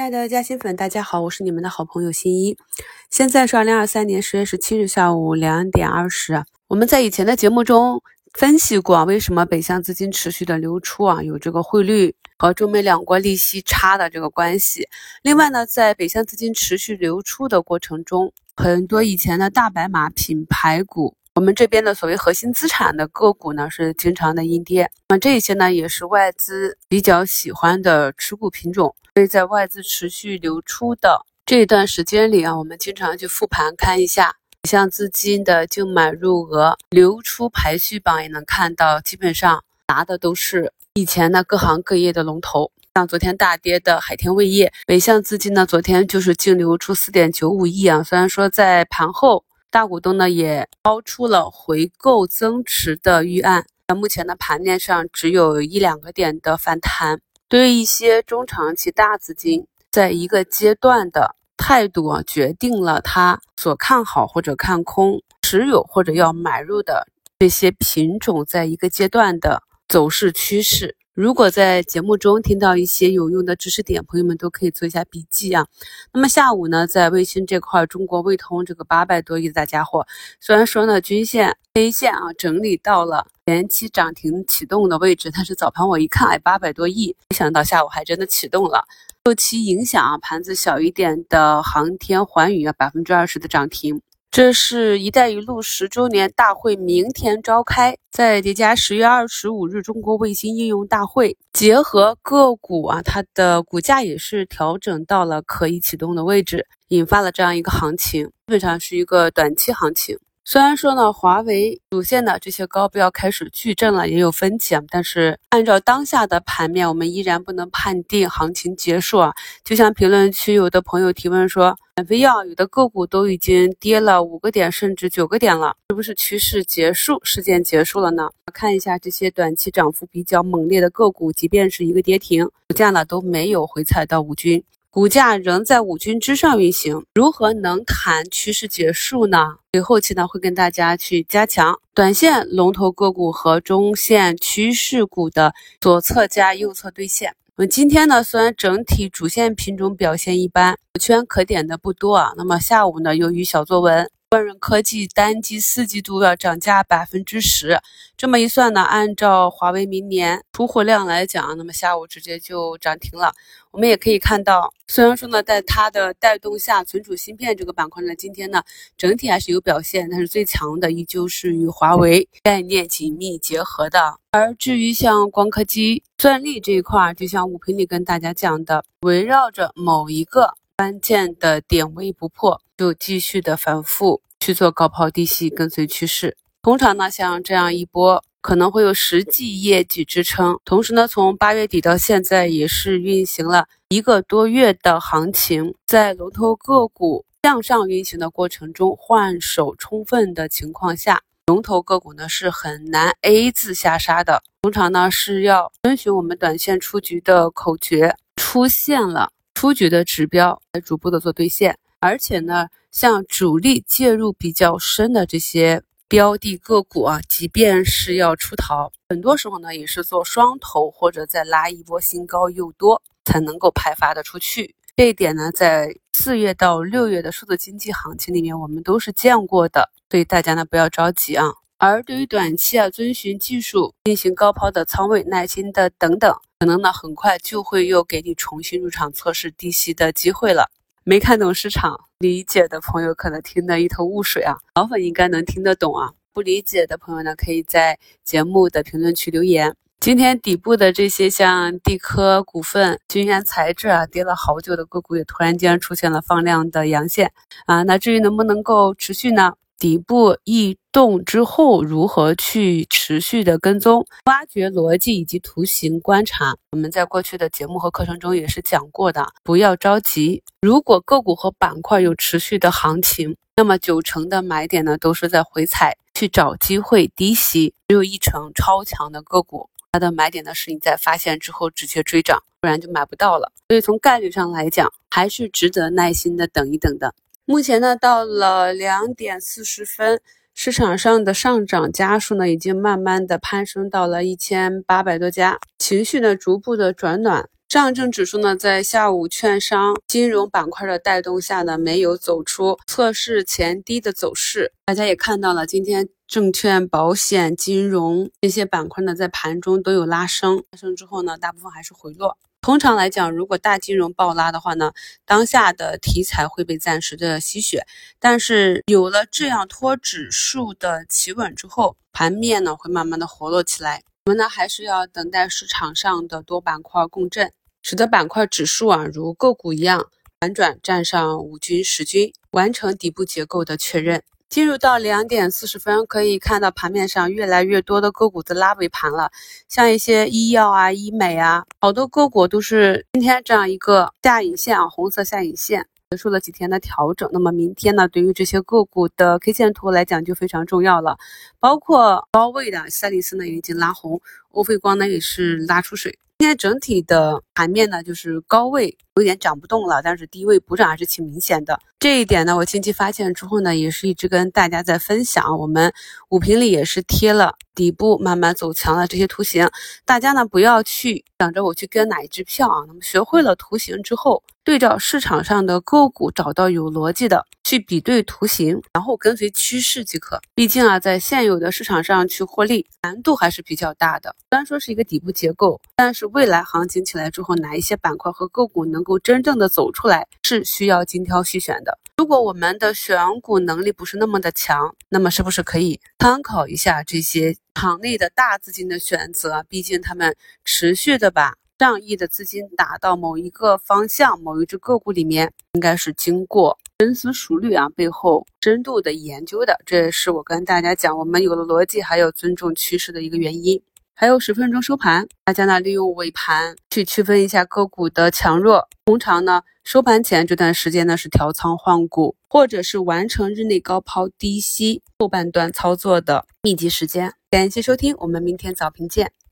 亲爱的嘉兴粉，大家好，我是你们的好朋友新一。现在是二零二三年十月十七日下午两点二十。我们在以前的节目中分析过，为什么北向资金持续的流出啊？有这个汇率和中美两国利息差的这个关系。另外呢，在北向资金持续流出的过程中，很多以前的大白马品牌股。我们这边的所谓核心资产的个股呢，是经常的阴跌。那这些呢，也是外资比较喜欢的持股品种。所以在外资持续流出的这段时间里啊，我们经常去复盘看一下，像资金的净买入额、流出排序榜也能看到，基本上拿的都是以前的各行各业的龙头。像昨天大跌的海天味业，北向资金呢，昨天就是净流出四点九五亿啊。虽然说在盘后。大股东呢也抛出了回购增持的预案，那目前的盘面上只有一两个点的反弹。对于一些中长期大资金，在一个阶段的态度啊，决定了他所看好或者看空持有或者要买入的这些品种，在一个阶段的走势趋势。如果在节目中听到一些有用的知识点，朋友们都可以做一下笔记啊。那么下午呢，在卫星这块，中国卫通这个八百多亿的大家伙，虽然说呢均线 K 线啊整理到了前期涨停启动的位置，但是早盘我一看，哎，八百多亿，没想到下午还真的启动了。受其影响啊，盘子小一点的航天环宇啊，百分之二十的涨停。这是一带一路十周年大会明天召开，在叠加十月二十五日中国卫星应用大会，结合个股啊，它的股价也是调整到了可以启动的位置，引发了这样一个行情，基本上是一个短期行情。虽然说呢，华为主线的这些高标开始巨震了，也有分歧啊，但是按照当下的盘面，我们依然不能判定行情结束啊。就像评论区有的朋友提问说，减肥药有的个股都已经跌了五个点甚至九个点了，是不是趋势结束，事件结束了呢？看一下这些短期涨幅比较猛烈的个股，即便是一个跌停，股价呢都没有回踩到五均。股价仍在五均之上运行，如何能谈趋势结束呢？所以后期呢会跟大家去加强短线龙头个股和中线趋势股的左侧加右侧兑现。那么今天呢虽然整体主线品种表现一般，可圈可点的不多啊。那么下午呢由于小作文。万润科技单季四季度要涨价百分之十，这么一算呢，按照华为明年出货量来讲，那么下午直接就涨停了。我们也可以看到，虽然说呢，在它的带动下，存储芯片这个板块呢，今天呢整体还是有表现，但是最强的依旧是与华为概念紧密结合的。而至于像光刻机、算力这一块，就像五平里跟大家讲的，围绕着某一个。关键的点位不破，就继续的反复去做高抛低吸，跟随趋势。通常呢，像这样一波可能会有实际业绩支撑。同时呢，从八月底到现在也是运行了一个多月的行情，在龙头个股向上运行的过程中，换手充分的情况下，龙头个股呢是很难 A 字下杀的。通常呢是要遵循我们短线出局的口诀，出现了。出局的指标来逐步的做兑现，而且呢，像主力介入比较深的这些标的个股啊，即便是要出逃，很多时候呢也是做双头或者再拉一波新高又多才能够派发的出去。这一点呢，在四月到六月的数字经济行情里面，我们都是见过的，所以大家呢不要着急啊。而对于短期啊，遵循技术进行高抛的仓位，耐心的等等，可能呢很快就会又给你重新入场测试低吸的机会了。没看懂市场理解的朋友，可能听得一头雾水啊。老粉应该能听得懂啊。不理解的朋友呢，可以在节目的评论区留言。今天底部的这些像地科股份、君元材质啊，跌了好久的个股，也突然间出现了放量的阳线啊。那至于能不能够持续呢？底部异动之后，如何去持续的跟踪、挖掘逻辑以及图形观察？我们在过去的节目和课程中也是讲过的，不要着急。如果个股和板块有持续的行情，那么九成的买点呢都是在回踩去找机会低吸，只有一成超强的个股，它的买点呢是你在发现之后直接追涨，不然就买不到了。所以从概率上来讲，还是值得耐心的等一等的。目前呢，到了两点四十分，市场上的上涨家数呢，已经慢慢的攀升到了一千八百多家，情绪呢逐步的转暖。上证指数呢，在下午券商、金融板块的带动下呢，没有走出测试前低的走势。大家也看到了，今天证券、保险、金融这些板块呢，在盘中都有拉升，拉升之后呢，大部分还是回落。通常来讲，如果大金融暴拉的话呢，当下的题材会被暂时的吸血。但是有了这样托指数的企稳之后，盘面呢会慢慢的活络起来。我们呢还是要等待市场上的多板块共振。使得板块指数啊，如个股一样反转站上五均十均，完成底部结构的确认。进入到两点四十分，可以看到盘面上越来越多的个股在拉尾盘了，像一些医药啊、医美啊，好多个股都是今天这样一个下影线啊，红色下影线结束了几天的调整。那么明天呢，对于这些个股的 K 线图来讲就非常重要了，包括高位的赛力斯呢也已经拉红，欧菲光呢也是拉出水。今天整体的盘面呢，就是高位有点涨不动了，但是低位补涨还是挺明显的。这一点呢，我近期发现之后呢，也是一直跟大家在分享。我们五评里也是贴了底部慢慢走强的这些图形，大家呢不要去想着我去跟哪一只票啊。那么学会了图形之后，对照市场上的个股，找到有逻辑的去比对图形，然后跟随趋势即可。毕竟啊，在现有的市场上去获利难度还是比较大的。虽然说是一个底部结构，但是未来行情起来之后，哪一些板块和个股能够真正的走出来，是需要精挑细选的。如果我们的选股能力不是那么的强，那么是不是可以参考一下这些场内的大资金的选择？毕竟他们持续的把上亿的资金打到某一个方向、某一只个股里面，应该是经过深思熟虑啊，背后深度的研究的。这也是我跟大家讲，我们有了逻辑，还有尊重趋势的一个原因。还有十分钟收盘，大家呢利用尾盘去区分一下个股的强弱。通常呢收盘前这段时间呢是调仓换股，或者是完成日内高抛低吸后半段操作的密集时间。感谢收听，我们明天早评见。